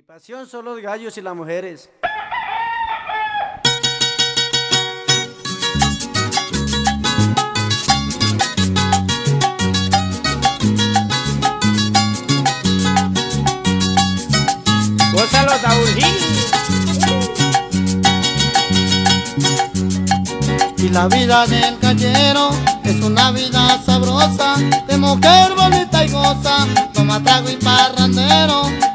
Mi pasión son los gallos y las mujeres. Gózalo, Saúlín. Y la vida del gallero es una vida sabrosa, de mujer bonita y goza, toma trago y parrandero.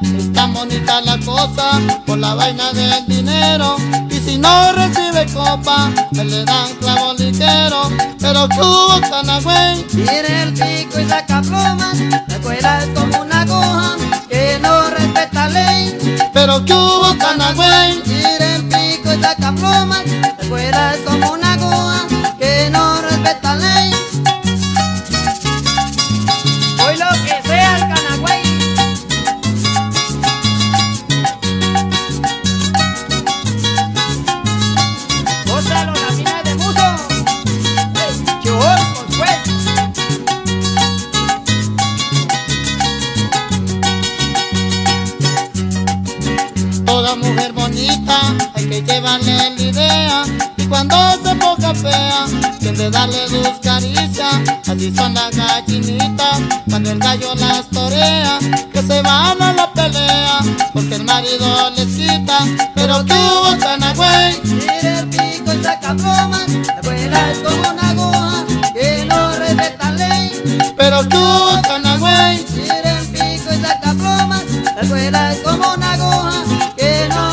Bonita la cosa por la vaina del dinero. Y si no recibe copa, me le dan clavo ligero. Pero hubo canagüey, Tiene el pico y saca plumas, la escuela es como una aguja que no respeta ley. pero hubo canagüey. Tiene el pico y saca plumas, Toda mujer bonita hay que llevarle la idea. Y cuando se ponga fea, tiende a darle sus caricias Así son las gallinitas cuando el gallo las torea. Que se van a la pelea porque el marido les quita Pero hubo canagüey, Tiene el pico y saca plumas, la escuela es como una aguja que no respeta ley. pero hubo canagüey Tiene el pico y saca plumas, la escuela es como una aguja que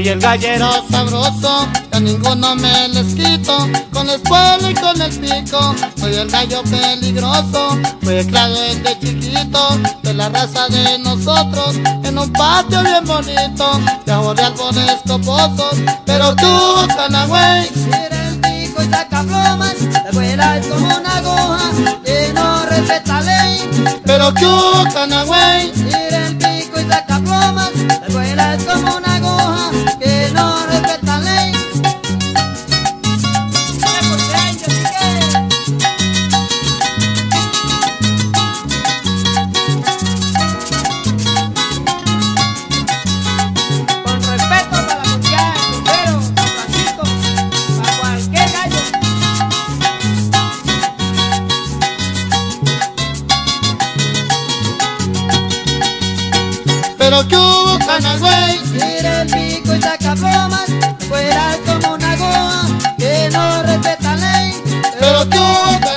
Soy el gallero sabroso, a ninguno me les quito, con la espuela y con el pico. Soy el gallo peligroso, fue criado desde chiquito, de la raza de nosotros, en un patio bien bonito, de de árboles coposos, pero tú, canagüey, Tira el pico y saca plumas, la escuela es como una aguja que no respeta ley. pero tú, canagüey, pero que hubo canagüey, Tira el pico y saca escuela es como una aguja que no respeta ley. pero que hubo